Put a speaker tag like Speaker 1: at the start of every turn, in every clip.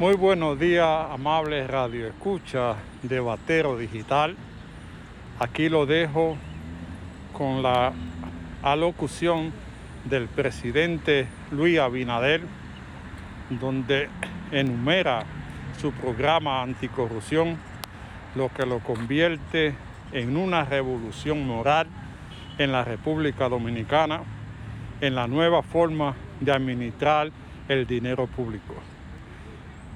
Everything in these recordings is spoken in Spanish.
Speaker 1: Muy buenos días, amables Radio Escucha de Batero Digital. Aquí lo dejo con la alocución del presidente Luis Abinader, donde enumera su programa anticorrupción, lo que lo convierte en una revolución moral en la República Dominicana, en la nueva forma de administrar el dinero público.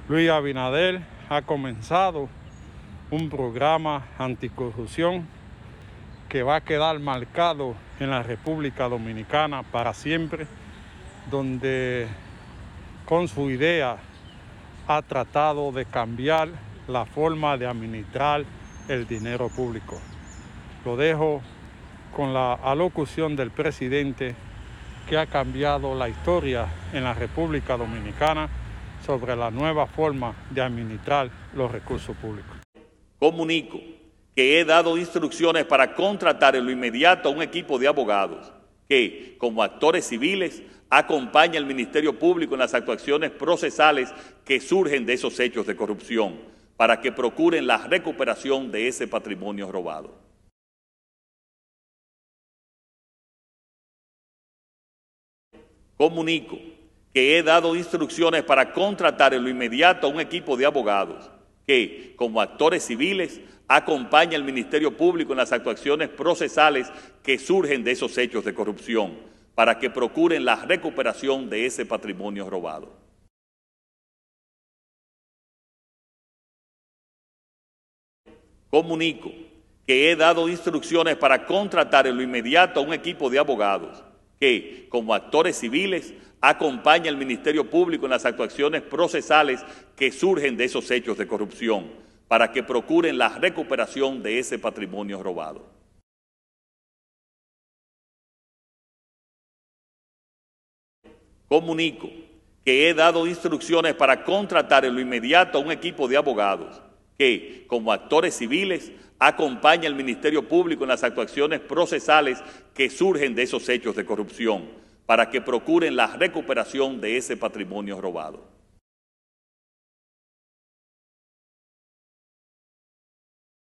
Speaker 1: Luis Abinader ha comenzado un programa anticorrupción que va a quedar marcado en la República Dominicana para siempre, donde con su idea ha tratado de cambiar la forma de administrar el dinero público. Lo dejo con la alocución del presidente que ha cambiado la historia en la República Dominicana sobre la nueva forma de administrar los recursos públicos.
Speaker 2: Comunico que he dado instrucciones para contratar en lo inmediato a un equipo de abogados que, como actores civiles, acompaña al Ministerio Público en las actuaciones procesales que surgen de esos hechos de corrupción, para que procuren la recuperación de ese patrimonio robado. Comunico que he dado instrucciones para contratar en lo inmediato a un equipo de abogados que, como actores civiles, acompaña al Ministerio Público en las actuaciones procesales que surgen de esos hechos de corrupción, para que procuren la recuperación de ese patrimonio robado. Comunico que he dado instrucciones para contratar en lo inmediato a un equipo de abogados que, como actores civiles, acompaña al Ministerio Público en las actuaciones procesales que surgen de esos hechos de corrupción, para que procuren la recuperación de ese patrimonio robado. Comunico que he dado instrucciones para contratar en lo inmediato a un equipo de abogados que, como actores civiles, acompaña al Ministerio Público en las actuaciones procesales que surgen de esos hechos de corrupción, para que procuren la recuperación de ese patrimonio robado.